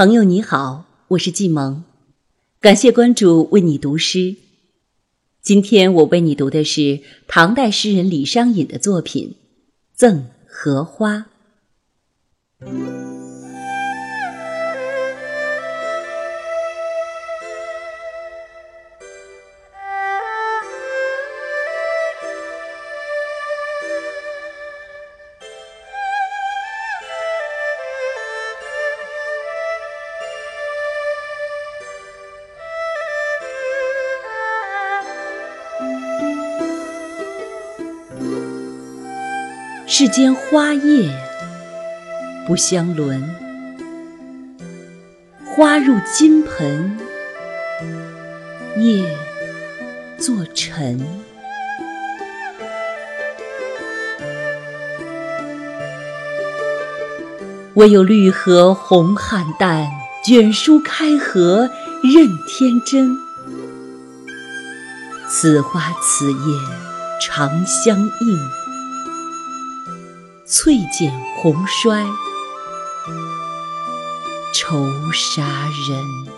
朋友你好，我是季萌，感谢关注，为你读诗。今天我为你读的是唐代诗人李商隐的作品《赠荷花》。世间花叶不相伦，花入金盆，叶作尘。唯有绿荷红菡萏，卷舒开合任天真。此花此叶长相映。翠减红衰，愁杀人。